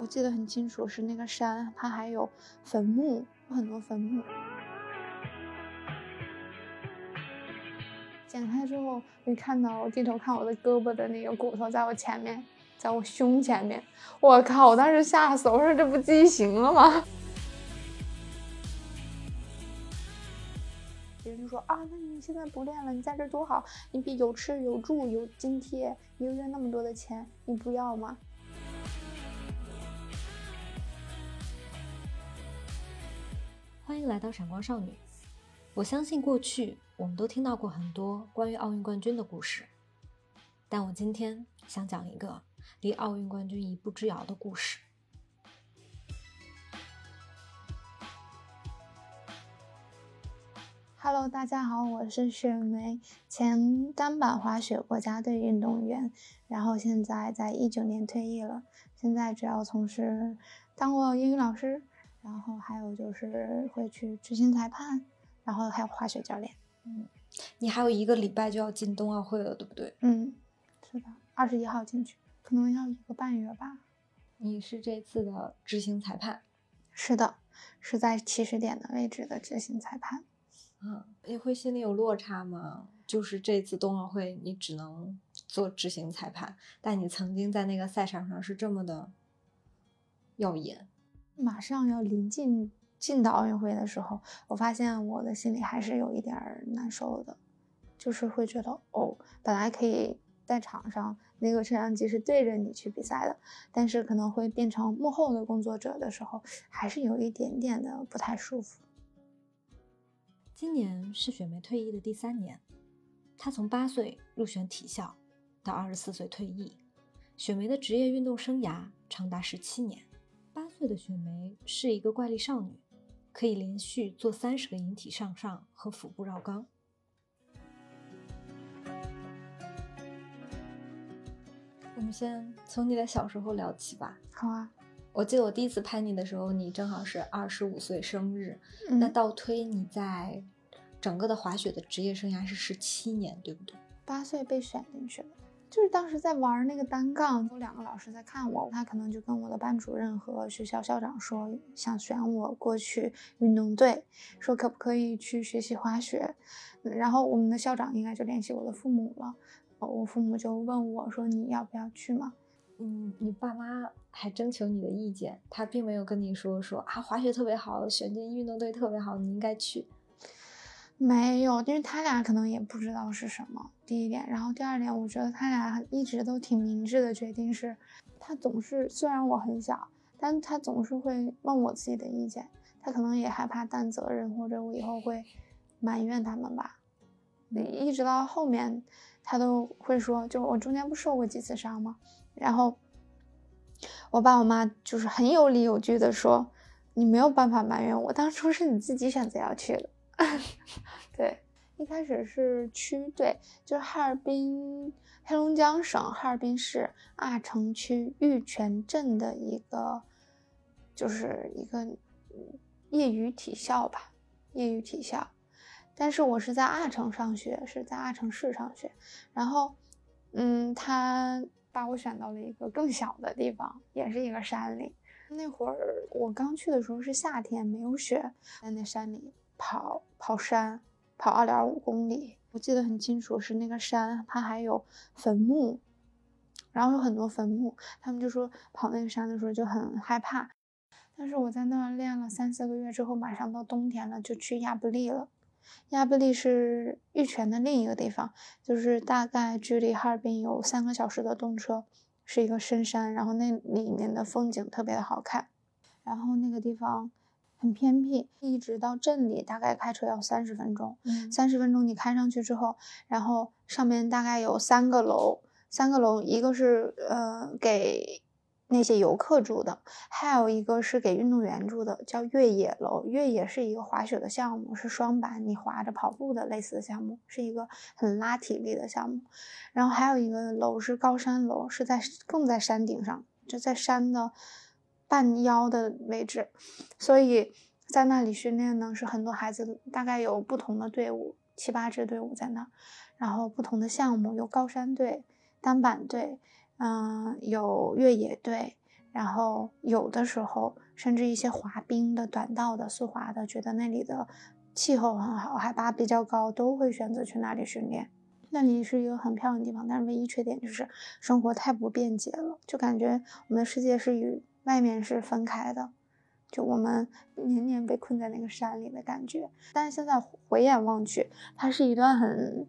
我记得很清楚，是那个山，它还有坟墓，有很多坟墓。剪开之后，你看到我低头看我的胳膊的那个骨头在我前面，在我胸前面，我靠！我当时吓死，我说这不畸形了吗？别人就说啊，那你现在不练了，你在这多好，你比有吃有住有津贴，一个月那么多的钱，你不要吗？迎来到闪光少女。我相信过去我们都听到过很多关于奥运冠军的故事，但我今天想讲一个离奥运冠军一步之遥的故事。Hello，大家好，我是雪梅，前单板滑雪国家队运动员，然后现在在一九年退役了，现在主要从事当过英语老师。然后还有就是会去执行裁判，然后还有滑雪教练。嗯，你还有一个礼拜就要进冬奥会了，对不对？嗯，是的，二十一号进去，可能要一个半月吧。你是这次的执行裁判？是的，是在起始点的位置的执行裁判。嗯，你会心里有落差吗？就是这次冬奥会你只能做执行裁判，但你曾经在那个赛场上是这么的耀眼。马上要临近进到奥运会的时候，我发现我的心里还是有一点难受的，就是会觉得哦，本来可以在场上那个摄像机是对着你去比赛的，但是可能会变成幕后的工作者的时候，还是有一点点的不太舒服。今年是雪梅退役的第三年，她从八岁入选体校，到二十四岁退役，雪梅的职业运动生涯长达十七年。八岁的雪梅是一个怪力少女，可以连续做三十个引体向上和腹部绕肛。我们先从你的小时候聊起吧。好啊，我记得我第一次拍你的时候，你正好是二十五岁生日。那倒推你在整个的滑雪的职业生涯是十七年，对不对？八岁被选进去了。就是当时在玩那个单杠，有两个老师在看我，他可能就跟我的班主任和学校校长说，想选我过去运动队，说可不可以去学习滑雪。然后我们的校长应该就联系我的父母了，我父母就问我说你要不要去嘛？嗯，你爸妈还征求你的意见，他并没有跟你说说啊滑雪特别好，选进运动队特别好，你应该去。没有，因为他俩可能也不知道是什么。第一点，然后第二点，我觉得他俩一直都挺明智的决定是，他总是虽然我很小，但他总是会问我自己的意见。他可能也害怕担责任，或者我以后会埋怨他们吧。你一直到后面，他都会说，就我中间不受过几次伤吗？然后我爸我妈就是很有理有据的说，你没有办法埋怨我，当初是你自己选择要去的。对，一开始是区队，就是哈尔滨，黑龙江省哈尔滨市阿城区玉泉镇的一个，就是一个业余体校吧，业余体校。但是我是在阿城上学，是在阿城市上学。然后，嗯，他把我选到了一个更小的地方，也是一个山里。那会儿我刚去的时候是夏天，没有雪，在那山里。跑跑山，跑二点五公里，我记得很清楚，是那个山，它还有坟墓，然后有很多坟墓。他们就说跑那个山的时候就很害怕，但是我在那儿练了三四个月之后，马上到冬天了，就去亚布力了。亚布力是玉泉的另一个地方，就是大概距离哈尔滨有三个小时的动车，是一个深山，然后那里面的风景特别的好看，然后那个地方。很偏僻，一直到镇里大概开车要三十分钟。三十分钟你开上去之后，然后上面大概有三个楼，三个楼，一个是呃给那些游客住的，还有一个是给运动员住的，叫越野楼。越野是一个滑雪的项目，是双板，你滑着跑步的类似的项目，是一个很拉体力的项目。然后还有一个楼是高山楼，是在更在山顶上，就在山的。半腰的位置，所以在那里训练呢，是很多孩子，大概有不同的队伍，七八支队伍在那，然后不同的项目有高山队、单板队，嗯，有越野队，然后有的时候甚至一些滑冰的、短道的、速滑的，觉得那里的气候很好，海拔比较高，都会选择去那里训练。那里是一个很漂亮的地方，但是唯一缺点就是生活太不便捷了，就感觉我们的世界是与外面是分开的，就我们年年被困在那个山里的感觉。但是现在回眼望去，它是一段很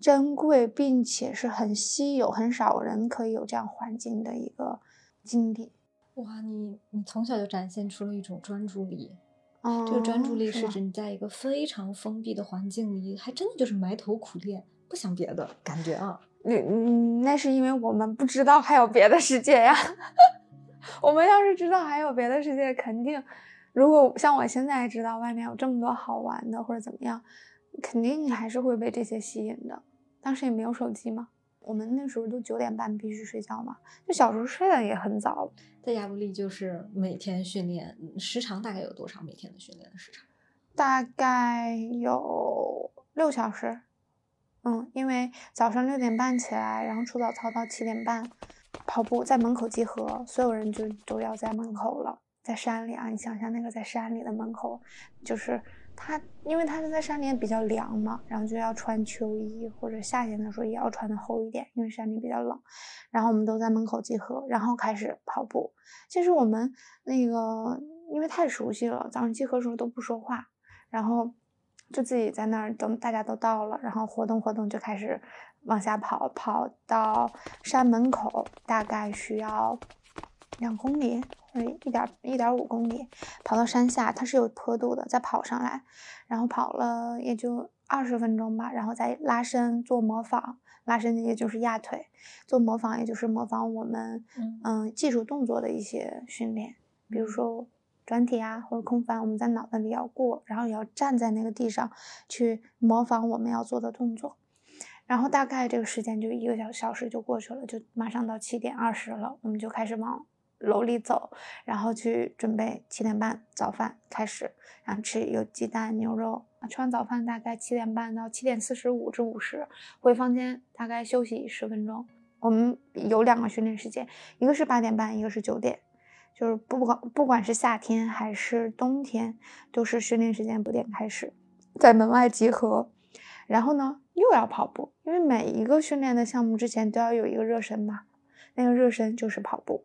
珍贵，并且是很稀有、很少人可以有这样环境的一个经历。哇，你你从小就展现出了一种专注力，哦，这个专注力是指你在一个非常封闭的环境里，还真的就是埋头苦练，不想别的感觉啊。那嗯，那是因为我们不知道还有别的世界呀。我们要是知道还有别的世界，肯定，如果像我现在知道外面有这么多好玩的或者怎么样，肯定还是会被这些吸引的。当时也没有手机嘛，我们那时候都九点半必须睡觉嘛，就小时候睡得也很早，在亚布力就是每天训练，嗯时长大概有多少？每天的训练的时长？大概有六小时。嗯，因为早上六点半起来，然后出早操到七点半，跑步在门口集合，所有人就都要在门口了，在山里啊，你想象那个在山里的门口，就是他，因为他是在山里比较凉嘛，然后就要穿秋衣，或者夏天的时候也要穿的厚一点，因为山里比较冷。然后我们都在门口集合，然后开始跑步。其实我们那个因为太熟悉了，早上集合的时候都不说话，然后就自己在那儿等大家都到了，然后活动活动就开始往下跑，跑到山门口大概需要两公里或者一点一点五公里，跑到山下它是有坡度的，再跑上来，然后跑了也就二十分钟吧，然后再拉伸做模仿，拉伸也就是压腿，做模仿也就是模仿我们嗯。嗯技术动作的一些训练，比如说转体啊或者空翻，我们在脑袋里要过，然后也要站在那个地上去模仿我们要做的动作。然后大概这个时间就一个小小时就过去了，就马上到七点二十了，我们就开始往楼里走，然后去准备七点半早饭开始，然后吃有鸡蛋、牛肉。吃完早饭大概七点半到七点四十五至五十，回房间大概休息十分钟。我们有两个训练时间，一个是八点半，一个是九点，就是不管不管是夏天还是冬天，都是训练时间九点开始，在门外集合。然后呢，又要跑步，因为每一个训练的项目之前都要有一个热身嘛，那个热身就是跑步。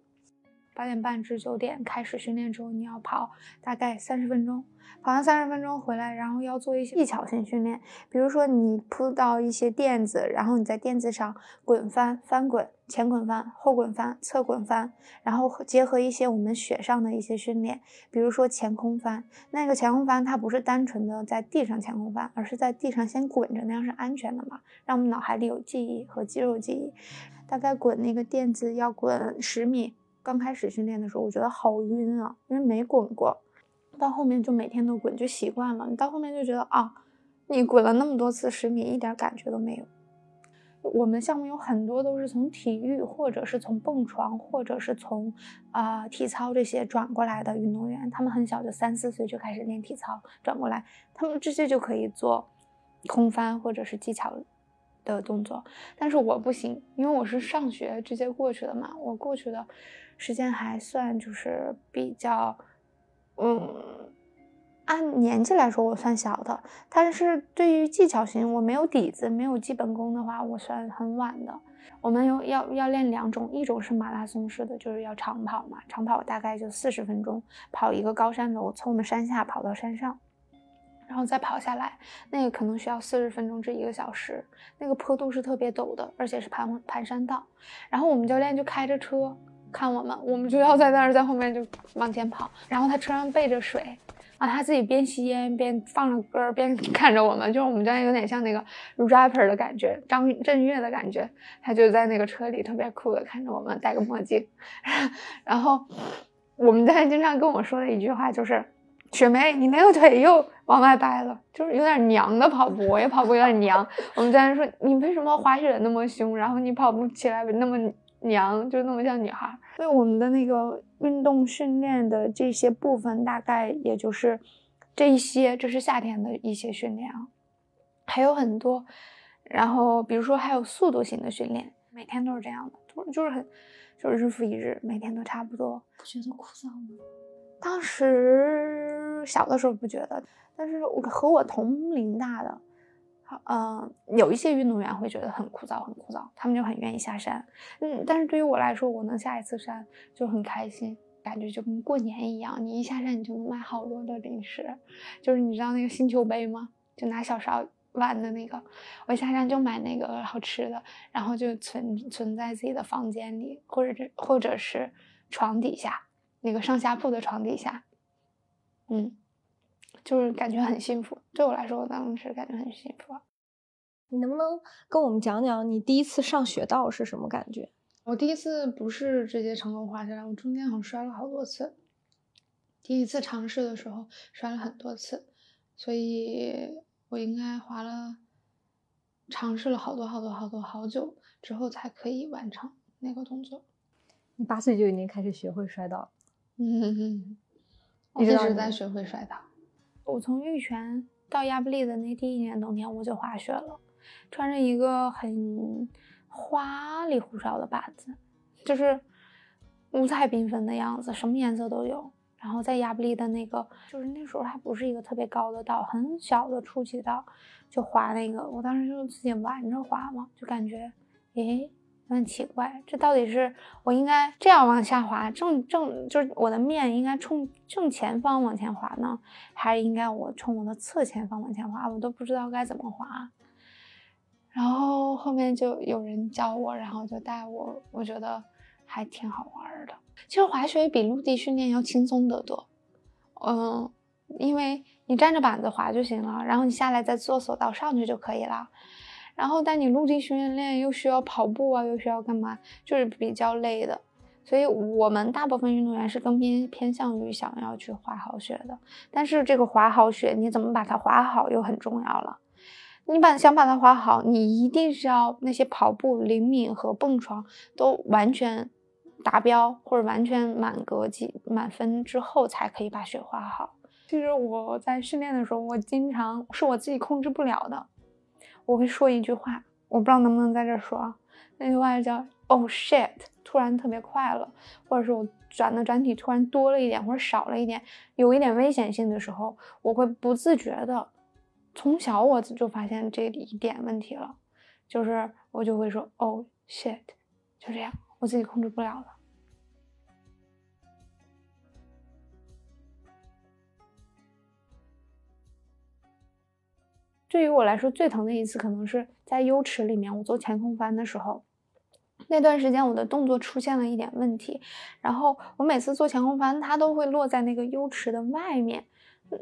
八点半至九点开始训练之后，你要跑大概三十分钟，跑完三十分钟回来，然后要做一些技巧性训练，比如说你铺到一些垫子，然后你在垫子上滚翻、翻滚、前滚翻、后滚翻、侧滚翻，然后结合一些我们雪上的一些训练，比如说前空翻。那个前空翻它不是单纯的在地上前空翻，而是在地上先滚着，那样是安全的嘛，让我们脑海里有记忆和肌肉记忆。大概滚那个垫子要滚十米。刚开始训练的时候，我觉得好晕啊，因为没滚过。到后面就每天都滚，就习惯了。你到后面就觉得啊，你滚了那么多次十米，一点感觉都没有。我们项目有很多都是从体育，或者是从蹦床，或者是从啊、体操这些转过来的运动员，他们很小就三四岁就开始练体操，转过来，他们直接就可以做空翻或者是技巧的动作。但是我不行，因为我是上学直接过去的嘛，我过去的时间还算就是比较，嗯，按年纪来说我算小的，但是对于技巧型我没有底子，没有基本功的话，我算很晚的。我们有要要练两种，一种是马拉松式的，就是要长跑嘛，长跑大概就四十分钟，跑一个高山楼，从我们山下跑到山上。然后再跑下来，那个可能需要四十分钟至一个小时。那个坡度是特别陡的，而且是盘盘山道。然后我们教练就开着车看我们，我们就要在那儿在后面就往前跑。然后他车上备着水，啊，他自己边吸烟边放着歌边看着我们，就是我们教练有点像那个 rapper 的感觉，张震岳的感觉。他就在那个车里特别酷的看着我们，戴个墨镜。然后我们教练经常跟我说的一句话就是。雪梅，你那个腿又往外掰了，就是有点娘的跑步，我也跑步有点娘。我们教练说你为什么滑雪那么凶，然后你跑步起来那么娘，就那么像女孩。所以我们的那个运动训练的这些部分，大概也就是这一些，这是夏天的一些训练啊，还有很多。然后比如说还有速度型的训练，每天都是这样的，就是就是很就是日复一日，每天都差不多。不觉得枯燥吗？当时小的时候不觉得，但是我和我同龄大的，呃，有一些运动员会觉得很枯燥，很枯燥，他们就很愿意下山。嗯，但是对于我来说，我能下一次山就很开心，感觉就跟过年一样。你一下山，你就能买好多的零食，就是你知道那个星球杯吗？就拿小勺玩的那个，我下山就买那个好吃的，然后就存存在自己的房间里，或者或者是床底下。那个上下铺的床底下，嗯，就是感觉很幸福。对我来说，我当时感觉很幸福。你能不能跟我们讲讲你第一次上雪道是什么感觉？我第一次不是直接成功滑下来，我中间好像摔了好多次。第一次尝试的时候摔了很多次，所以我应该滑了，尝试了好多好多好多好久之后才可以完成那个动作。你八岁就已经开始学会摔倒了。嗯，一直在学会摔倒。我从玉泉到亚布力的那第一年冬天，我就滑雪了，穿着一个很花里胡哨的板子，就是五彩缤纷的样子，什么颜色都有。然后在亚布力的那个，就是那时候还不是一个特别高的道，很小的初级道，就滑那个。我当时就自己玩着滑嘛，就感觉，诶。很奇怪，这到底是我应该这样往下滑，正正就是我的面应该冲正前方往前滑呢，还是应该我冲我的侧前方往前滑？我都不知道该怎么滑。然后后面就有人教我，然后就带我，我觉得还挺好玩的。其实滑雪比陆地训练要轻松得多，嗯，因为你站着板子滑就行了，然后你下来再坐索道上去就可以了。然后，但你陆地训练又需要跑步啊，又需要干嘛，就是比较累的。所以我们大部分运动员是更偏偏向于想要去滑好雪的。但是这个滑好雪，你怎么把它滑好又很重要了。你把想把它滑好，你一定是要那些跑步灵敏和蹦床都完全达标，或者完全满格几满分之后，才可以把雪滑好。其实我在训练的时候，我经常是我自己控制不了的。我会说一句话，我不知道能不能在这说啊。那句话叫 “Oh shit”，突然特别快了，或者是我转的转体突然多了一点，或者少了一点，有一点危险性的时候，我会不自觉的。从小我就发现这一点问题了，就是我就会说 “Oh shit”，就这样，我自己控制不了了。对于我来说，最疼的一次可能是在 U 池里面，我做前空翻的时候，那段时间我的动作出现了一点问题，然后我每次做前空翻，它都会落在那个 U 池的外面。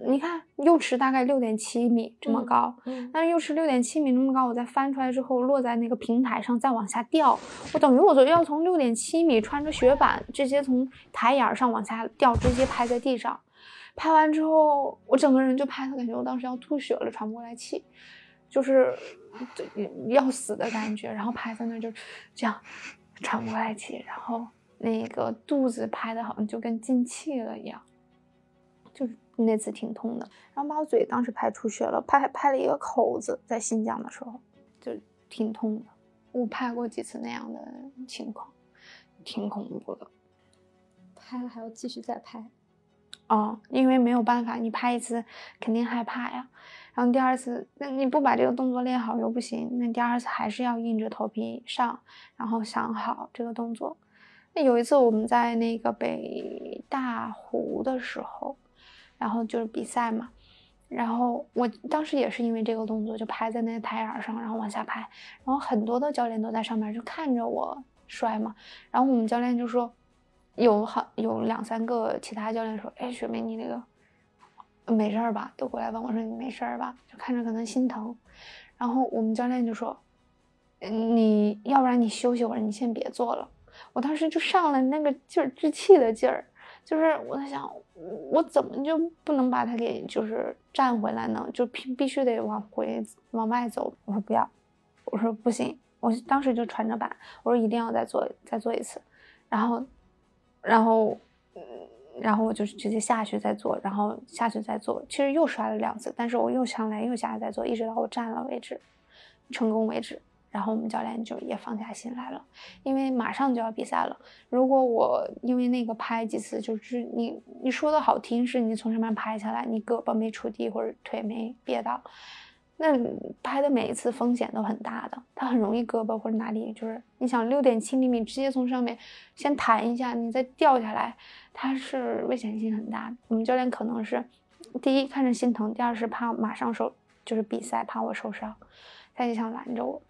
你看，U 池大概六点七米这么高，但是 U 池六点七米那么高，我再翻出来之后，落在那个平台上再往下掉，我等于我要从六点七米穿着雪板，直接从台沿上往下掉，直接拍在地上。拍完之后，我整个人就拍的感觉，我当时要吐血了，喘不过来气，就是要死的感觉。然后拍在那就这样喘不过来气，然后那个肚子拍的好像就跟进气了一样，就是那次挺痛的。然后把我嘴当时拍出血了，拍拍了一个口子，在新疆的时候就挺痛的。我拍过几次那样的情况，挺恐怖的。拍了还要继续再拍。哦，因为没有办法，你拍一次肯定害怕呀，然后第二次，那你不把这个动作练好又不行，那第二次还是要硬着头皮上，然后想好这个动作。那有一次我们在那个北大湖的时候，然后就是比赛嘛，然后我当时也是因为这个动作就拍在那个台沿上，然后往下拍，然后很多的教练都在上面就看着我摔嘛，然后我们教练就说。有好有两三个其他教练说：“哎，雪梅，你那个没事儿吧？”都过来问我说：“你没事儿吧？”就看着可能心疼。然后我们教练就说：“你要不然你休息会儿，你先别做了。”我当时就上了那个劲儿，置气的劲儿，就是我在想，我怎么就不能把它给就是站回来呢？就必必须得往回往外走。我说不要，我说不行，我当时就传着板，我说一定要再做再做一次，然后。然后，嗯，然后我就直接下去再做，然后下去再做。其实又摔了两次，但是我又上来又下来再做，一直到我站了为止，成功为止。然后我们教练就也放下心来了，因为马上就要比赛了。如果我因为那个拍几次，就是你你说的好听是你从上面拍下来，你胳膊没触地或者腿没别到，那拍的每一次风险都很大的，它很容易胳膊或者哪里就是你想六点七厘米直接从上面先弹一下，你再掉下来，它是危险性很大的。我们教练可能是第一看着心疼，第二是怕马上受就是比赛怕我受伤，他就想拦着我。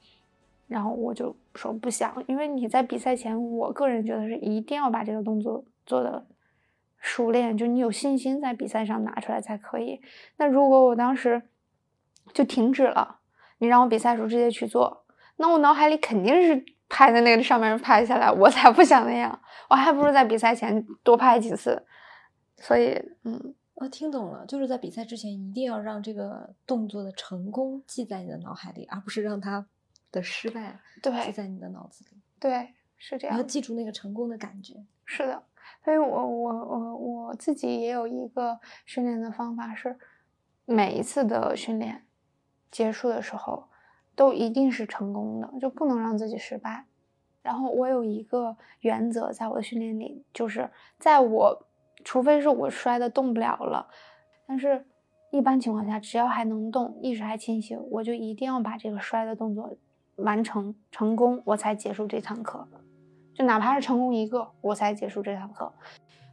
然后我就说不想，因为你在比赛前，我个人觉得是一定要把这个动作做的熟练，就你有信心在比赛上拿出来才可以。那如果我当时就停止了，你让我比赛时候直接去做，那我脑海里肯定是拍在那个上面拍下来，我才不想那样，我还不如在比赛前多拍几次。所以，嗯，我听懂了，就是在比赛之前一定要让这个动作的成功记在你的脑海里，而不是让它。的失败对记在你的脑子里，对，是这样。你要记住那个成功的感觉。是的，所以我我我我自己也有一个训练的方法，是每一次的训练结束的时候都一定是成功的，就不能让自己失败。然后我有一个原则，在我的训练里，就是在我除非是我摔的动不了了，但是。一般情况下，只要还能动，意识还清醒，我就一定要把这个摔的动作完成成功，我才结束这堂课。就哪怕是成功一个，我才结束这堂课。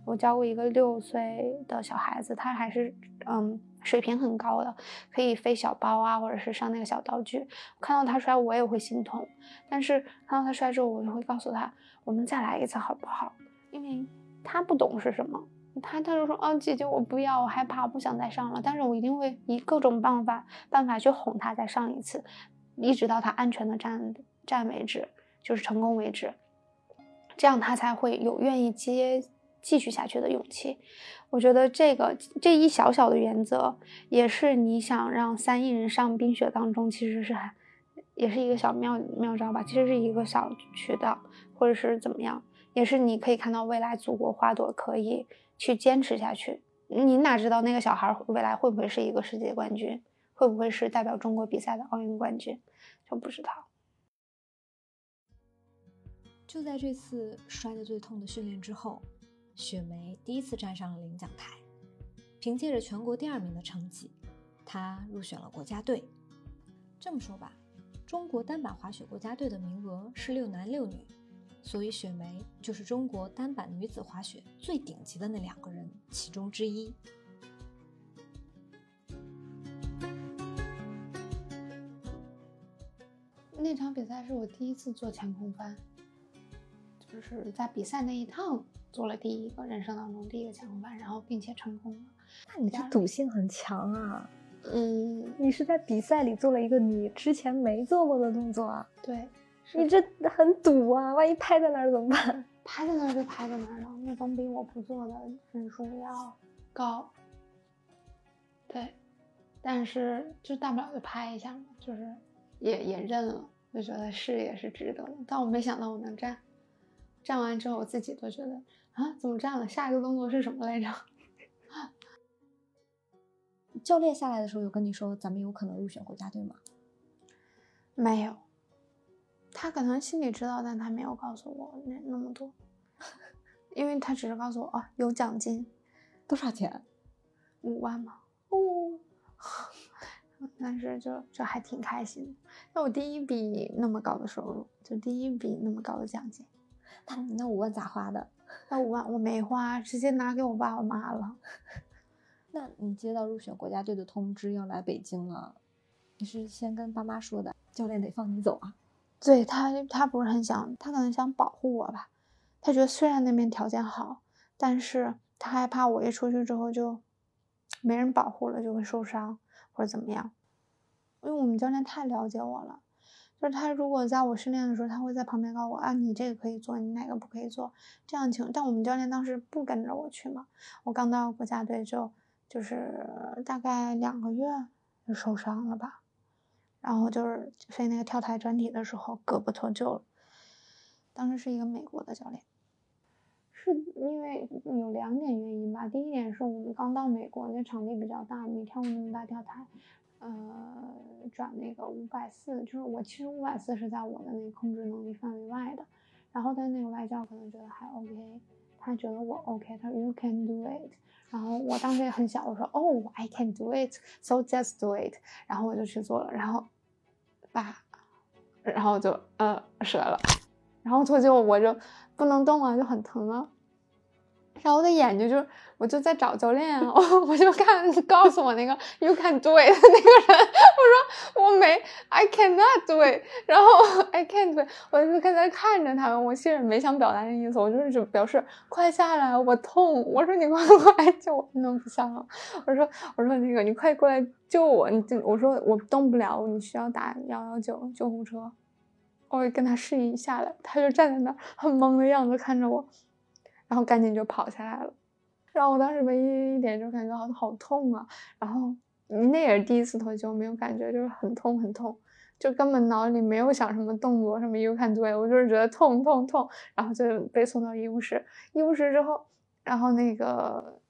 我教过一个六岁的小孩子，他还是嗯水平很高的，可以飞小包啊，或者是上那个小道具。看到他摔，我也会心痛。但是看到他摔之后，我就会告诉他，我们再来一次好不好？因为他不懂是什么。他他就说，哦，姐姐，我不要，我害怕，我不想再上了。但是我一定会以各种办法办法去哄他再上一次，一直到他安全的站站为止，就是成功为止。这样他才会有愿意接继续下去的勇气。我觉得这个这一小小的原则，也是你想让三亿人上冰雪当中，其实是很也是一个小妙妙招吧。其实是一个小渠道，或者是怎么样，也是你可以看到未来祖国花朵可以。去坚持下去，你哪知道那个小孩未来会不会是一个世界冠军，会不会是代表中国比赛的奥运冠军，就不知道。就在这次摔得最痛的训练之后，雪梅第一次站上了领奖台，凭借着全国第二名的成绩，她入选了国家队。这么说吧，中国单板滑雪国家队的名额是六男六女。所以，雪梅就是中国单板女子滑雪最顶级的那两个人其中之一。那场比赛是我第一次做前空翻，就是在比赛那一趟做了第一个人生当中第一个前空翻，然后并且成功了。那你这赌性很强啊！嗯，你是在比赛里做了一个你之前没做过的动作啊？对。你这很赌啊！万一拍在那儿怎么办？拍在那儿就拍在那儿了，那总比我不做的分数要高。对，但是就大不了就拍一下嘛，就是也也认了，就觉得是也是值得的。但我没想到我能站，站完之后我自己都觉得啊，怎么站了？下一个动作是什么来着？教练下来的时候有跟你说咱们有可能入选国家队吗？没有。他可能心里知道，但他没有告诉我那那么多，因为他只是告诉我啊有奖金，多少钱？五万吗？哦，但是就就还挺开心的。那我第一笔那么高的收入，就第一笔那么高的奖金，那你那五万咋花的？那五万我没花，直接拿给我爸我妈了。那你接到入选国家队的通知要来北京了，你是先跟爸妈说的，教练得放你走啊？对他，他不是很想，他可能想保护我吧。他觉得虽然那边条件好，但是他害怕我一出去之后就没人保护了，就会受伤或者怎么样。因为我们教练太了解我了，就是他如果在我训练的时候，他会在旁边告诉我啊，你这个可以做，你哪个不可以做，这样情。但我们教练当时不跟着我去嘛，我刚到国家队就就是大概两个月就受伤了吧。然后就是飞那个跳台转体的时候，胳膊脱臼了。当时是一个美国的教练，是因为有两点原因吧。第一点是我们刚到美国，那场地比较大，没跳过那么大跳台。呃，转那个五百四，就是我其实五百四是在我的那个控制能力范围外的，然后但那个外教可能觉得还 OK，他觉得我 OK，他说 You can do it，然后我当时也很小，我说 Oh I can do it，so just do it，然后我就去做了，然后把，然后就呃折了，然后脱臼我就不能动了，就很疼啊。然后我的眼睛就，我就在找教练啊，我就看告诉我那个 you can do it 那个人，我说我没 I cannot do it，然后 I can't do it，我就刚才看着他们，我其实没想表达那意思，我就是表示快下来，我痛，我说你快过来救我，弄不下了，我说我说那个你快过来救我，你我说我动不了，你需要打幺幺九救护车，我跟他示意下来，他就站在那儿很懵的样子看着我。然后赶紧就跑下来了，然后我当时唯一一点就感觉好好痛啊，然后那也是第一次脱臼，没有感觉，就是很痛很痛，就根本脑里没有想什么动作什么 you can do it，我就是觉得痛痛痛，然后就被送到医务室，医务室之后，然后那个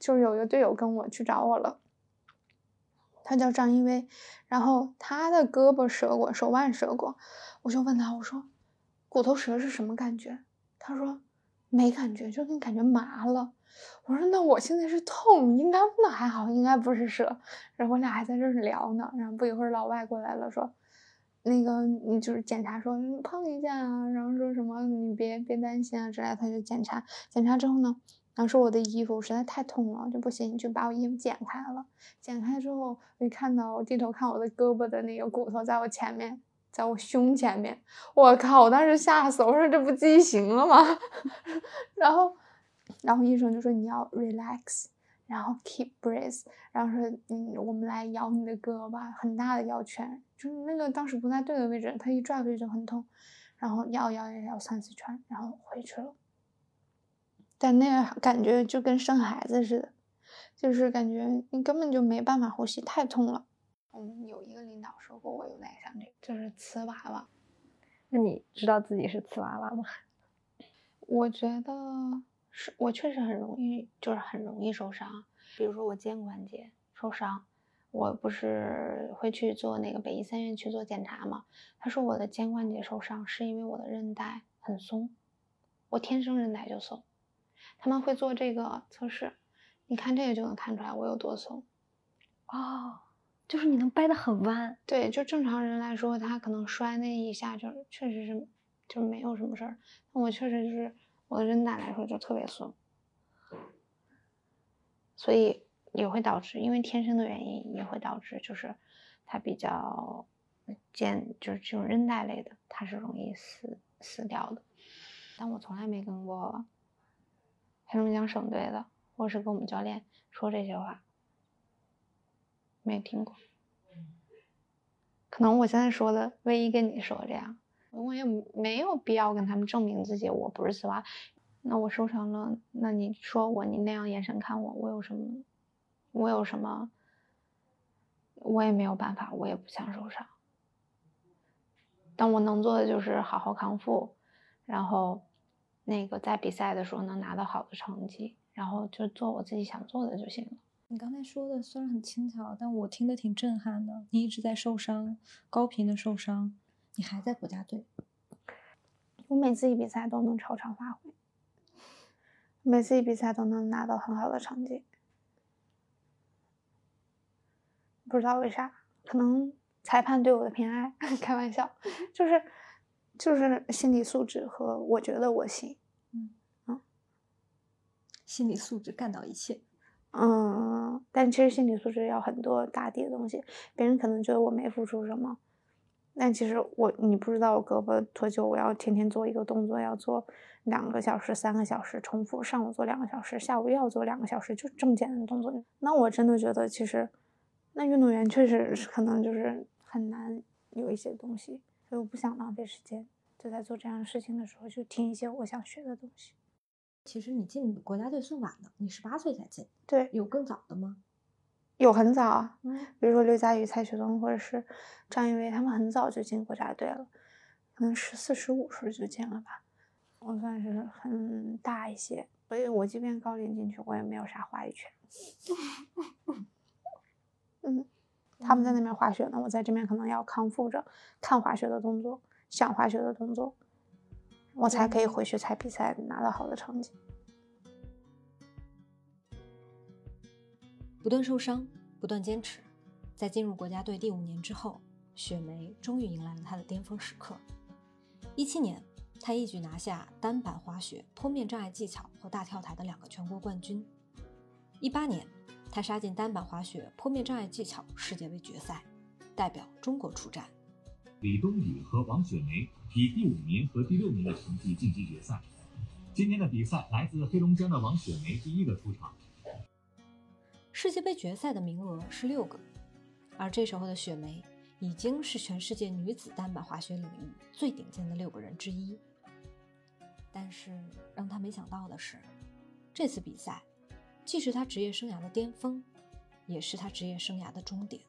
就是有一个队友跟我去找我了，他叫张一威，然后他的胳膊折过，手腕折过，我就问他，我说骨头折是什么感觉？他说。没感觉，就跟感觉麻了。我说那我现在是痛，应该那还好，应该不是蛇。然后我俩还在这儿聊呢，然后不一会儿老外过来了，说那个你就是检查，说碰一下啊，然后说什么你别别担心啊之类，他就检查。检查之后呢，然后说我的衣服实在太痛了，就不行，就把我衣服剪开了。剪开之后，我一看到我低头看我的胳膊的那个骨头在我前面。在我胸前面，我靠！我当时吓死，我说这不畸形了吗？然后，然后医生就说你要 relax，然后 keep breath，然后说嗯，我们来摇你的胳膊，很大的摇圈，就是那个当时不在对的位置，他一拽回去就很痛，然后摇摇摇摇三四圈，然后回去了。但那个感觉就跟生孩子似的，就是感觉你根本就没办法呼吸，太痛了。我们有一个领导说过，我有点像这个，就是瓷娃娃。那你知道自己是瓷娃娃吗？我觉得是，我确实很容易，就是很容易受伤。比如说我肩关节受伤，我不是会去做那个北医三院去做检查吗？他说我的肩关节受伤是因为我的韧带很松，我天生韧带就松。他们会做这个测试，你看这个就能看出来我有多松。哦。就是你能掰得很弯，对，就正常人来说，他可能摔那一下就确实是就没有什么事儿。我确实就是我的韧带来说就特别松，所以也会导致，因为天生的原因也会导致，就是它比较坚，就是这种韧带类的，它是容易死死掉的。但我从来没跟过黑龙江省队的，或是跟我们教练说这些话。没听过，可能我现在说的唯一跟你说这样，我也没有必要跟他们证明自己我不是丝袜。那我受伤了，那你说我，你那样眼神看我，我有什么？我有什么？我也没有办法，我也不想受伤。但我能做的就是好好康复，然后那个在比赛的时候能拿到好的成绩，然后就做我自己想做的就行了。你刚才说的虽然很轻巧，但我听得挺震撼的。你一直在受伤，高频的受伤，你还在国家队。我每次一比赛都能超常发挥，每次一比赛都能拿到很好的成绩。不知道为啥，可能裁判对我的偏爱。开玩笑，就是就是心理素质和我觉得我行。嗯嗯，心理素质干到一切。嗯，但其实心理素质要很多打底的东西。别人可能觉得我没付出什么，但其实我你不知道，我胳膊脱臼，我要天天做一个动作，要做两个小时、三个小时，重复。上午做两个小时，下午又要做两个小时，就这么简单的动作。那我真的觉得，其实那运动员确实是可能就是很难有一些东西，所以我不想浪费时间，就在做这样的事情的时候，就听一些我想学的东西。其实你进国家队算晚的，你十八岁才进。对，有更早的吗？有很早啊，嗯，比如说刘佳宇、蔡雪东或者是张雨霏，他们很早就进国家队了，可能十四、十五岁就进了吧。我算是很大一些，所以我即便高龄进去，我也没有啥话语权。嗯，他们在那边滑雪呢，我在这边可能要康复着看滑雪的动作，想滑雪的动作，我才可以回去踩比赛，拿到好的成绩。不断受伤，不断坚持，在进入国家队第五年之后，雪梅终于迎来了她的巅峰时刻。一七年，她一举拿下单板滑雪坡面障碍技巧和大跳台的两个全国冠军。一八年。她杀进单板滑雪坡面障碍技巧世界杯决赛，代表中国出战。李冬雨和王雪梅以第五名和第六名的成绩晋级决赛。今天的比赛，来自黑龙江的王雪梅第一个出场。世界杯决赛的名额是六个，而这时候的雪梅已经是全世界女子单板滑雪领域最顶尖的六个人之一。但是让他没想到的是，这次比赛。既是他职业生涯的巅峰，也是他职业生涯的终点。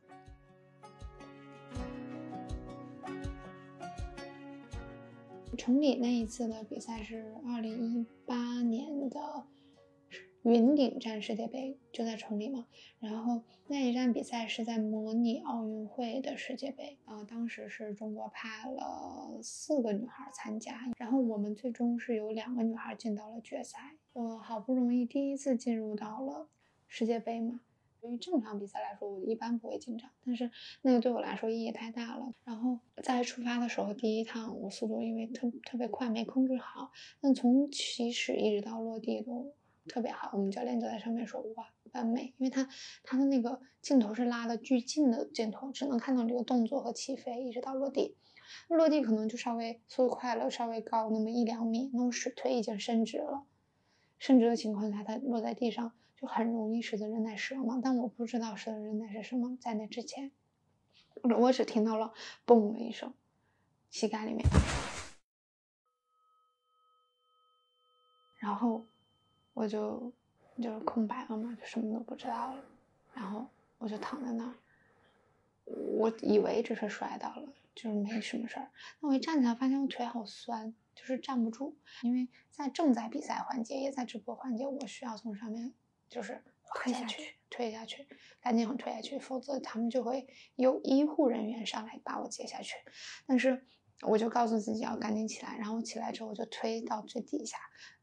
崇礼那一次的比赛是二零一八年的云顶站世界杯，就在崇礼嘛。然后那一站比赛是在模拟奥运会的世界杯，啊，当时是中国派了四个女孩参加，然后我们最终是有两个女孩进到了决赛。我好不容易第一次进入到了世界杯嘛，对于正常比赛来说，我一般不会紧张，但是那个对我来说意义太大了。然后在出发的时候，第一趟我速度因为特特别快，没控制好，但从起始一直到落地都特别好。我们教练就在上面说哇，完美，因为他他的那个镜头是拉的巨近的镜头，只能看到这个动作和起飞一直到落地，落地可能就稍微速度快了，稍微高那么一两米，那我水腿已经伸直了。伸直的情况下，它落在地上就很容易使得韧带折嘛。但我不知道使得韧带是什么，在那之前，我只听到了“嘣”的一声，膝盖里面，然后我就就是空白了嘛，就什么都不知道了。然后我就躺在那儿，我以为只是摔倒了，就是没什么事儿。那我一站起来，发现我腿好酸。就是站不住，因为在正在比赛环节，也在直播环节，我需要从上面就是推下去，推下去，赶紧推下去，否则他们就会有医护人员上来把我接下去。但是我就告诉自己要赶紧起来，然后起来之后我就推到最底下，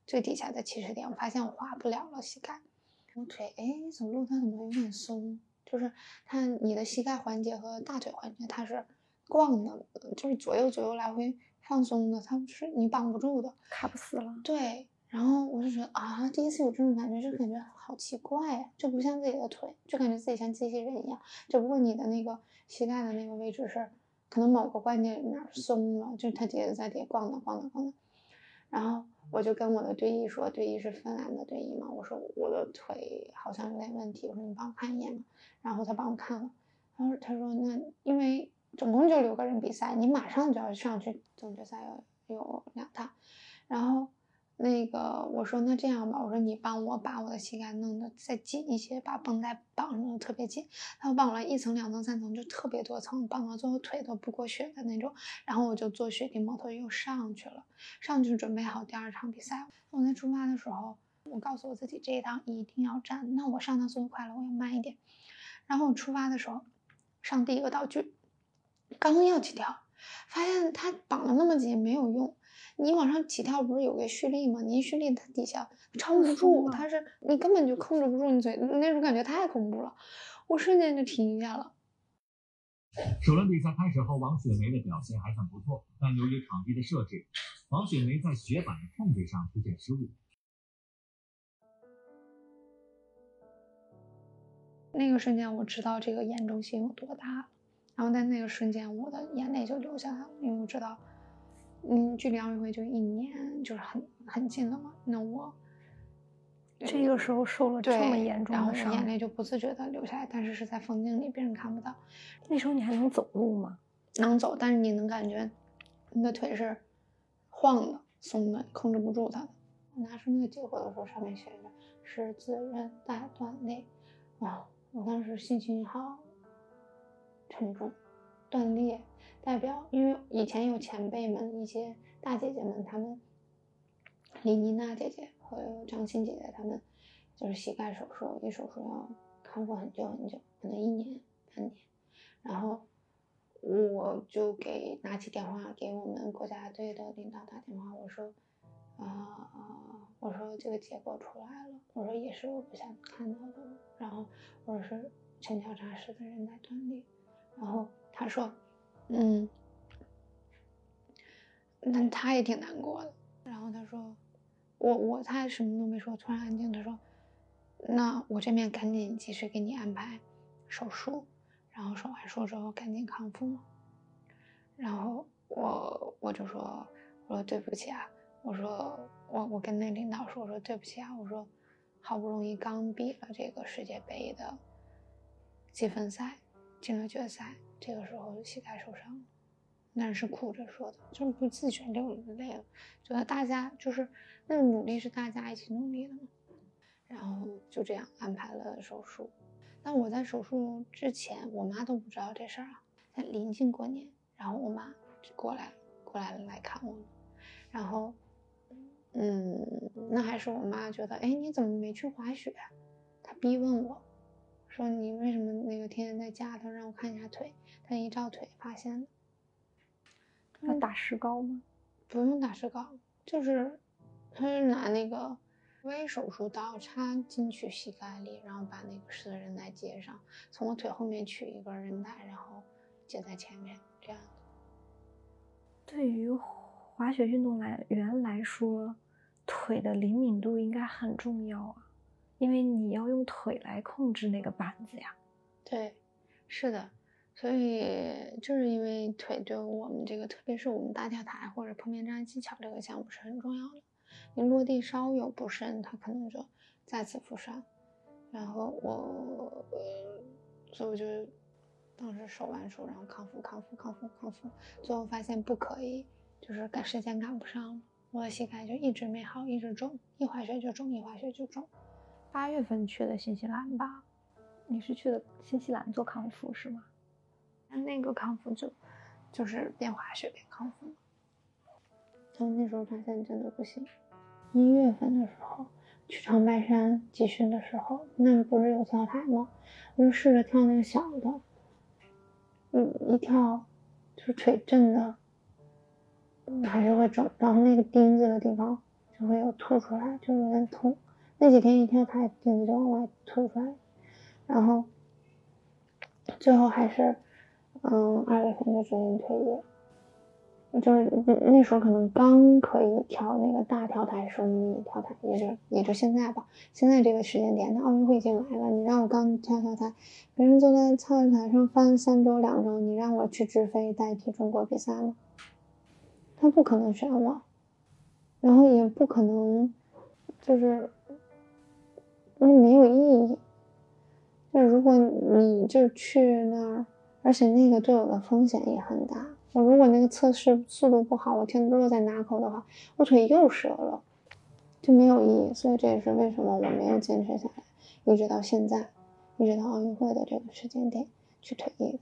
最底下的起始点，我发现我滑不了了，膝盖，我腿哎走路它怎么有点松？就是它你的膝盖环节和大腿环节它是逛的，就是左右左右来回。放松的，它是你绑不住的，卡不死了。对，然后我就觉得啊，第一次有这种感觉，就感觉好奇怪呀，就不像自己的腿，就感觉自己像机器人一样。只不过你的那个膝盖的那个位置是，可能某个关节哪儿松了，就它接着在底下咣当咣当咣当。然后我就跟我的队医说，队医是芬兰的队医嘛，我说我的腿好像有点问题，我说你帮我看一眼嘛。然后他帮我看了，然后他说那因为。总共就六个人比赛，你马上就要上去总决赛有有两趟，然后那个我说那这样吧，我说你帮我把我的膝盖弄得再紧一些，把绷带绑上的特别紧。他绑了一层、两层、三层，就特别多层，绑到最后腿都不过血的那种。然后我就坐雪地摩托又上去了，上去准备好第二场比赛。我在出发的时候，我告诉我自己这一趟一定要站，那我上趟速度快了，我要慢一点。然后我出发的时候上第一个道具。刚要起跳，发现他绑了那么紧没有用。你往上起跳不是有个蓄力吗？你一蓄力，它底下撑不住，它是你根本就控制不住你嘴，那种感觉太恐怖了。我瞬间就停下了。首轮比赛开始后，王雪梅的表现还算不错，但由于场地的设置，王雪梅在雪板的控制上出现失误。那个瞬间，我知道这个严重性有多大。然后在那个瞬间，我的眼泪就流下来了，因为我知道，嗯，距离奥运会就一年，就是很很近了嘛。那我这个时候受了这么严重的伤，眼泪就不自觉的流下来，但是是在风景里，别人看不到。那时候你还能走路吗？能走，但是你能感觉你的腿是晃的、松的，控制不住它的。拿出那个结果的时候，上面写着“十字韧带断裂”，哇，我当时心情好。沉重，断裂，代表因为以前有前辈们，一些大姐姐们，她们，李妮娜姐姐和张欣姐姐，她们就是膝盖手术，一手术要康复很久很久，可能一年半年。然后我就给拿起电话给我们国家队的领导打电话，我说，啊、我说这个结果出来了，我说也是我不想看到的，然后我说是前调查室的韧带断裂，然后他说，嗯，那他也挺难过的，然后他说，我我他什么都没说，突然安静，他说，那我这边赶紧及时给你安排手术，然后手完术之后赶紧康复嘛。然后我我就说，我说对不起啊，我说我我跟那领导说，我说对不起啊，我说好不容易刚比了这个世界杯的积分赛，进了决赛，这个时候膝盖受伤了。那是哭着说的，就是不自觉流泪了，觉得大家就是那个努力是大家一起努力的嘛。然后就这样安排了手术。但我在手术之前，我妈都不知道这事儿啊。在临近过年，然后我妈就过来过来了来看我，然后，嗯，那还是我妈觉得，哎，你怎么没去滑雪？她逼问我，说你为什么那个天天在家？头让我看一下腿，他一照腿发现了。要打石膏吗？不用打石膏，就是他是拿那个微手术刀插进去膝盖里，然后把那个十字韧带接上，从我腿后面取一根韧带，然后接在前面，这样的。对于滑雪运动来员来说，腿的灵敏度应该很重要啊，因为你要用腿来控制那个板子呀。对，是的。所以就是因为腿对我们这个，特别是我们大跳台或者碰面站技巧这个项目是很重要的。你落地稍有不慎，它可能就再次负伤。然后我，呃，所以我就当时手腕术，然后康复、康复、康复、康复，最后发现不可以，就是赶时间赶不上了。我的膝盖就一直没好，一直肿，一滑雪就肿，一滑雪就肿。八月份去的新西兰吧，你是去的新西兰做康复是吗？那个康复就就是边滑雪边康复，然后那时候发现真的不行。一月份的时候去长白山集训的时候，那不是有跳台吗？我就试着跳那个小的，嗯，一跳就是腿震的，还是会肿，然后那个钉子的地方就会有凸出来，就有点痛。那几天一跳台，钉子就往外凸出来，然后最后还是。嗯，二月份就决定退役，就是那时候可能刚可以跳那个大跳台十五米跳台，也就也就现在吧。现在这个时间点，那奥运会已经来了，你让我刚跳跳台，别人坐在跳台上翻三周两周，你让我去直飞代替中国比赛吗？他不可能选我，然后也不可能，就是那没有意义。就如果你就去那儿。而且那个对我的风险也很大。我如果那个测试速度不好，我天落在拿口的话，我腿又折了，就没有意义。所以这也是为什么我没有坚持下来，一直到现在，一直到奥运会的这个时间点去退役。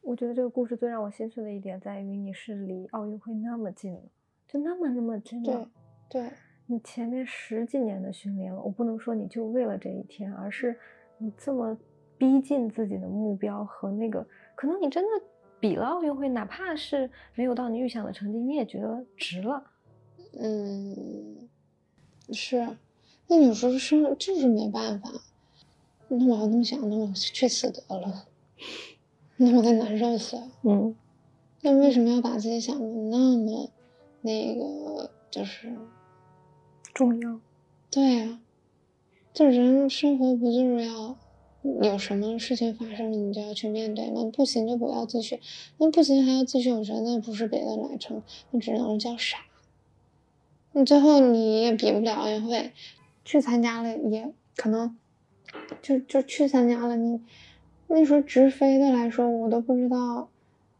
我觉得这个故事最让我心碎的一点在于，你是离奥运会那么近了，就那么那么近了。对，对你前面十几年的训练了，我不能说你就为了这一天，而是你这么。逼近自己的目标和那个，可能你真的比了奥运会，哪怕是没有到你预想的成绩，你也觉得值了。嗯，是。那有时候是就是没办法。那我要那么想，那我去死得了。那我再难受死。嗯。那为什么要把自己想的那么那个就是重要？对呀，这人生活不就是要？有什么事情发生了，你就要去面对吗？不行就不要继续，那不行还要继续，我觉得那不是别的来成，那只能叫傻。你最后你也比不了奥运会，去参加了也可能，就就去参加了。你那时候直飞的来说，我都不知道，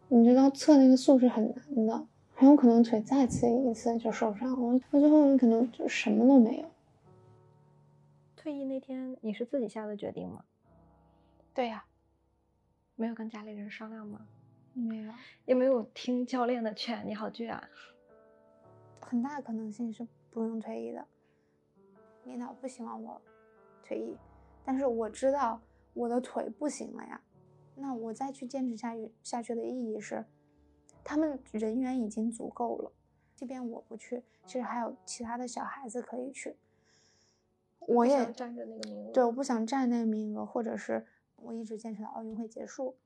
你知道测那个速是很难的，很有可能腿再次一次就受伤了，到最后你可能就什么都没有。退役那天你是自己下的决定吗？对呀，没有跟家里人商量吗？没有，也没有听教练的劝。你好倔啊！很大可能性是不用退役的，领导不希望我退役，但是我知道我的腿不行了呀，那我再去坚持下去下去的意义是，他们人员已经足够了，即便我不去，其实还有其他的小孩子可以去。我也占着那个名额，对，我不想占那个名额，或者是我一直坚持到奥运会结束。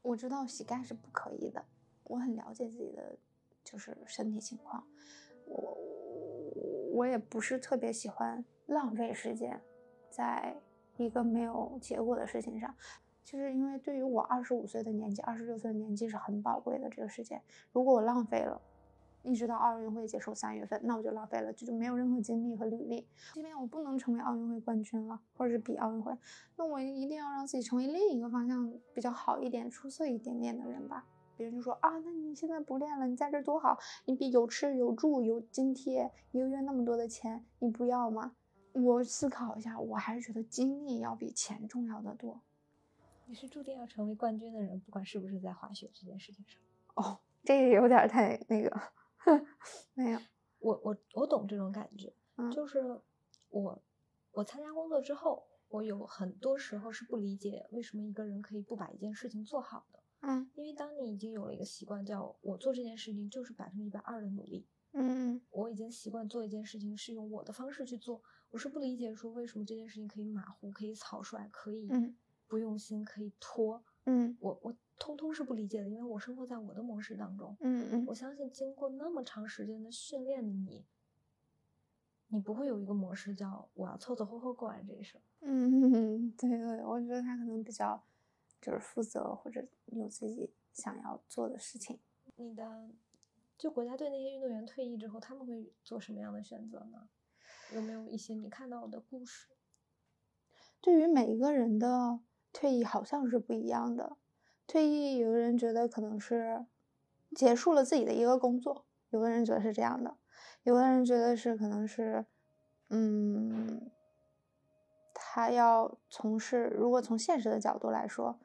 我知道洗盖是不可以的，我很了解自己的就是身体情况，我我也不是特别喜欢浪费时间在一个没有结果的事情上。其实，因为对于我二十五岁的年纪，二十六岁的年纪是很宝贵的这个时间，如果我浪费了。一直到奥运会结束三月份，那我就浪费了，这就没有任何精力和履历。即便我不能成为奥运会冠军了，或者是比奥运会，那我一定要让自己成为另一个方向比较好一点、出色一点点的人吧。别人就说啊，那你现在不练了，你在这多好，你比有吃有住有津贴，一个月那么多的钱，你不要吗？我思考一下，我还是觉得精力要比钱重要的多。你是注定要成为冠军的人，不管是不是在滑雪这件事情上。哦，这个有点太那个。没有，我我我懂这种感觉，就是我我参加工作之后，我有很多时候是不理解为什么一个人可以不把一件事情做好的，嗯，因为当你已经有了一个习惯，叫我做这件事情就是百分之一百二的努力，嗯，我已经习惯做一件事情是用我的方式去做，我是不理解说为什么这件事情可以马虎，可以草率，可以不用心，可以拖，嗯，我我。通通是不理解的，因为我生活在我的模式当中。嗯嗯，我相信经过那么长时间的训练的你，你不会有一个模式叫我要凑凑合合过完这一生。嗯，对对，我觉得他可能比较就是负责或者有自己想要做的事情。你的就国家队那些运动员退役之后，他们会做什么样的选择呢？有没有一些你看到的故事？对于每一个人的退役好像是不一样的。退役，有的人觉得可能是结束了自己的一个工作，有的人觉得是这样的，有的人觉得是可能是，嗯，他要从事，如果从现实的角度来说，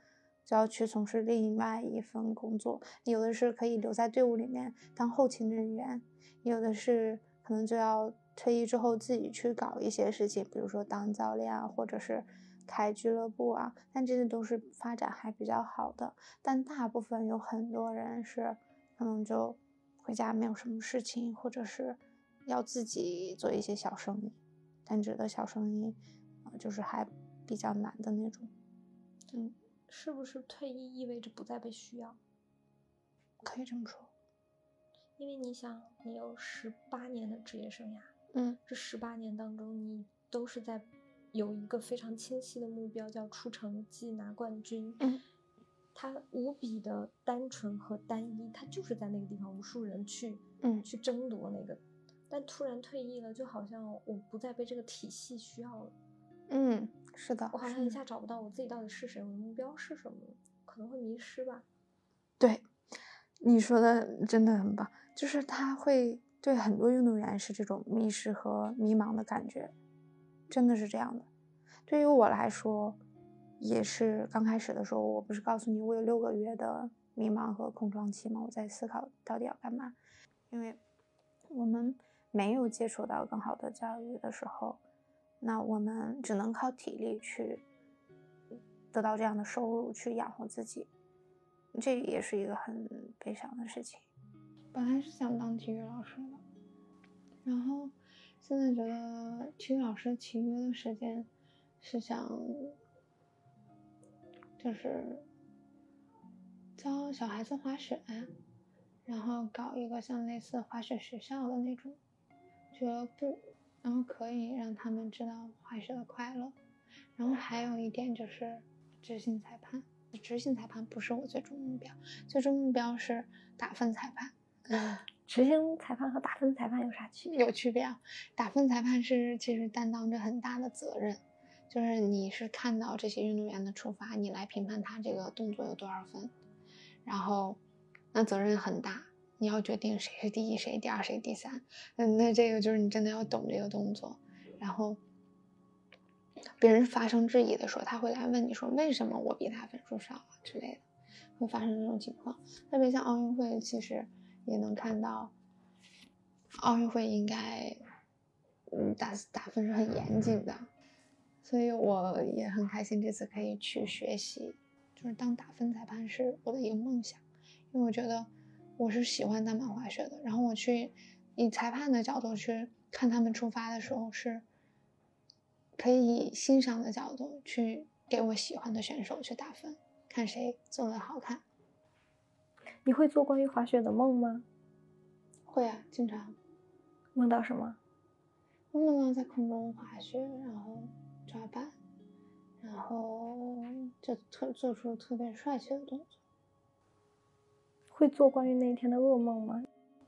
就要去从事另外一份工作。有的是可以留在队伍里面当后勤人员，有的是可能就要退役之后自己去搞一些事情，比如说当教练啊，或者是。开俱乐部啊，但这些都是发展还比较好的。但大部分有很多人是可能就回家没有什么事情，或者是要自己做一些小生意。但指的小生意啊，就是还比较难的那种。嗯，是不是退役意味着不再被需要？可以这么说。因为你想，你有十八年的职业生涯，嗯，这十八年当中，你都是在。有一个非常清晰的目标，叫出成绩、拿冠军。嗯，他无比的单纯和单一，他就是在那个地方，无数人去，嗯，去争夺那个。但突然退役了，就好像我不再被这个体系需要了。嗯，是的，我好像一下找不到我自己到底是谁，我的目标是什么，可能会迷失吧。对，你说的真的很棒，就是他会对很多运动员是这种迷失和迷茫的感觉。真的是这样的，对于我来说，也是刚开始的时候，我不是告诉你我有六个月的迷茫和空窗期吗？我在思考到底要干嘛，因为我们没有接触到更好的教育的时候，那我们只能靠体力去得到这样的收入去养活自己，这也是一个很悲伤的事情。本来是想当体育老师的，然后。现在觉得体育老师其余的时间是想，就是教小孩子滑雪，然后搞一个像类似滑雪学校的那种俱乐部，然后可以让他们知道滑雪的快乐。然后还有一点就是执行裁判，执行裁判不是我最终目标，最终目标是打分裁判。执行裁判和打分裁判有啥区别？有区别啊！打分裁判是其实担当着很大的责任，就是你是看到这些运动员的出发，你来评判他这个动作有多少分，然后那责任很大，你要决定谁是第一，谁第二，谁第三。嗯，那这个就是你真的要懂这个动作，然后别人发生质疑的时候，他会来问你说为什么我比他分数少啊之类的，会发生这种情况。特别像奥运会，其实。也能看到，奥运会应该，嗯，打打分是很严谨的，所以我也很开心这次可以去学习，就是当打分裁判是我的一个梦想，因为我觉得我是喜欢单板滑雪的。然后我去以裁判的角度去看他们出发的时候，是可以以欣赏的角度去给我喜欢的选手去打分，看谁做的好看。你会做关于滑雪的梦吗？会啊，经常。梦到什么？我梦到在空中滑雪，然后抓板。然后就特做出特别帅气的动作。会做关于那一天的噩梦吗？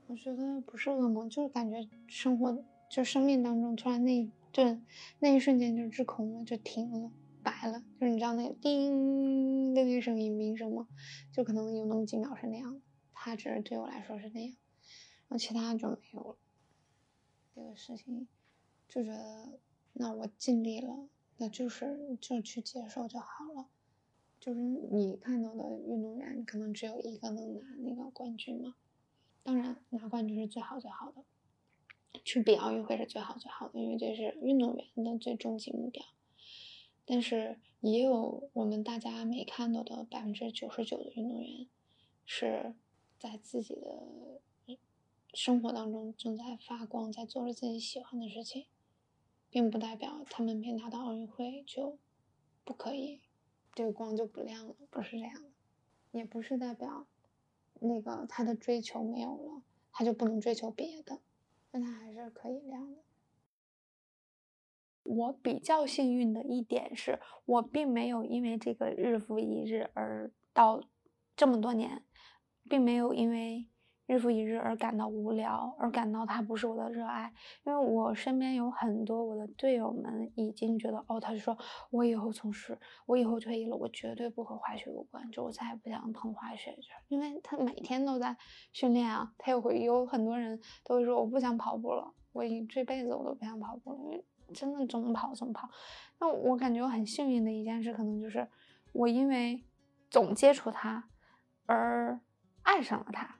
我觉得不是噩梦，就是感觉生活就生命当中突然那一顿那一瞬间就滞空了，就停了，白了。就是你知道那个叮的那个声音鸣声吗？就可能有那么几秒是那样的，它只是对我来说是那样，然后其他就没有了。这个事情就觉得那我尽力了。那就是就去接受就好了，就是你看到的运动员可能只有一个能拿那个冠军嘛，当然拿冠军是最好最好的，去比奥运会是最好最好的，因为这是运动员的最终极目标。但是也有我们大家没看到的百分之九十九的运动员，是在自己的生活当中正在发光，在做着自己喜欢的事情。并不代表他们没拿到奥运会就不可以，这个光就不亮了，不是这样的，也不是代表那个他的追求没有了，他就不能追求别的，那他还是可以亮的。我比较幸运的一点是我并没有因为这个日复一日而到这么多年，并没有因为。日复一日而感到无聊，而感到它不是我的热爱，因为我身边有很多我的队友们已经觉得，哦，他就说我以后从事，我以后退役了，我绝对不和滑雪有关，就我再也不想碰滑雪，因为他每天都在训练啊，他也会有很多人都会说我不想跑步了，我已这辈子我都不想跑步了，真的总跑总跑。那我感觉我很幸运的一件事，可能就是我因为总接触它而爱上了它。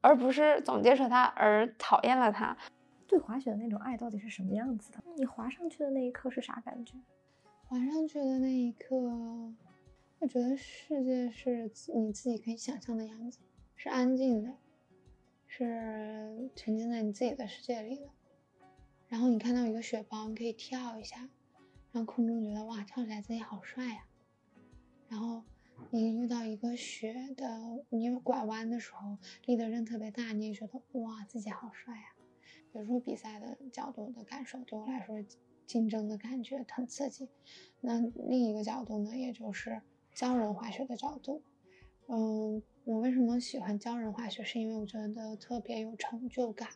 而不是总接触它而讨厌了它。对滑雪的那种爱到底是什么样子的？你滑上去的那一刻是啥感觉？滑上去的那一刻，我觉得世界是你自己可以想象的样子，是安静的，是沉浸在你自己的世界里的。然后你看到一个雪包，你可以跳一下，让空中觉得哇，跳起来自己好帅呀。然后。你遇到一个雪的，你拐弯的时候立的刃特别大，你也觉得哇自己好帅呀。比如说比赛的角度的感受对我来说，竞争的感觉很刺激。那另一个角度呢，也就是教人滑雪的角度。嗯，我为什么喜欢教人滑雪？是因为我觉得特别有成就感。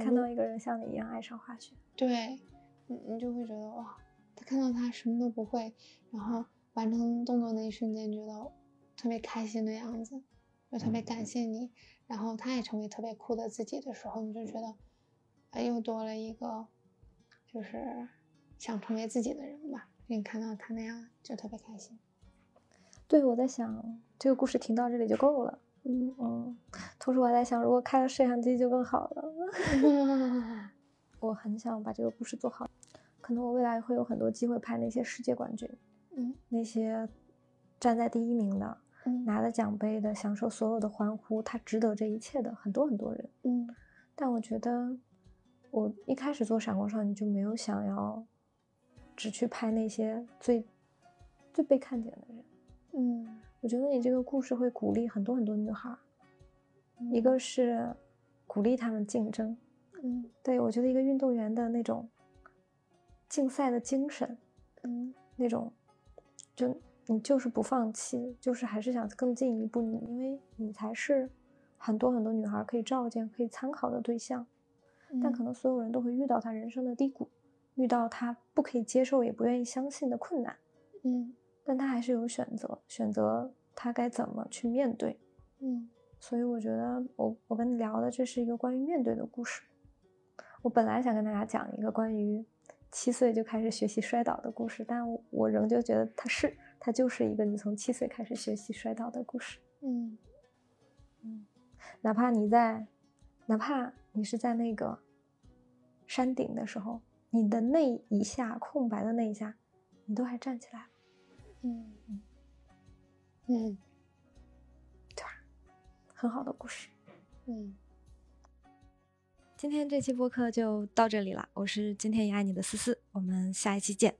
看到一个人像你一样爱上滑雪，对，你你就会觉得哇，他看到他什么都不会，然后。完成动作那一瞬间，觉得特别开心的样子，就特别感谢你。然后他也成为特别酷的自己的时候，你就觉得，哎，又多了一个，就是想成为自己的人吧。你看到他那样，就特别开心。对，我在想，这个故事停到这里就够了。嗯嗯。同时我还在想，如果开了摄像机就更好了。我很想把这个故事做好，可能我未来会有很多机会拍那些世界冠军。嗯，那些站在第一名的，嗯拿了奖杯的，享受所有的欢呼，他值得这一切的很多很多人。嗯，但我觉得，我一开始做闪光少女就没有想要只去拍那些最最被看见的人。嗯，我觉得你这个故事会鼓励很多很多女孩，一个是鼓励她们竞争。嗯，对我觉得一个运动员的那种竞赛的精神，嗯，那种。就你就是不放弃，就是还是想更进一步，你因为你才是很多很多女孩可以照见、可以参考的对象。但可能所有人都会遇到她人生的低谷，遇到她不可以接受也不愿意相信的困难。嗯，但他还是有选择，选择他该怎么去面对。嗯，所以我觉得我我跟你聊的这是一个关于面对的故事。我本来想跟大家讲一个关于。七岁就开始学习摔倒的故事，但我仍旧觉得它是，它就是一个你从七岁开始学习摔倒的故事。嗯嗯，哪怕你在，哪怕你是在那个山顶的时候，你的那一下空白的那一下，你都还站起来。嗯嗯，嗯，对吧？很好的故事。嗯，今天这期播客就到这里了，我是今天也爱你的思思，我们下一期见。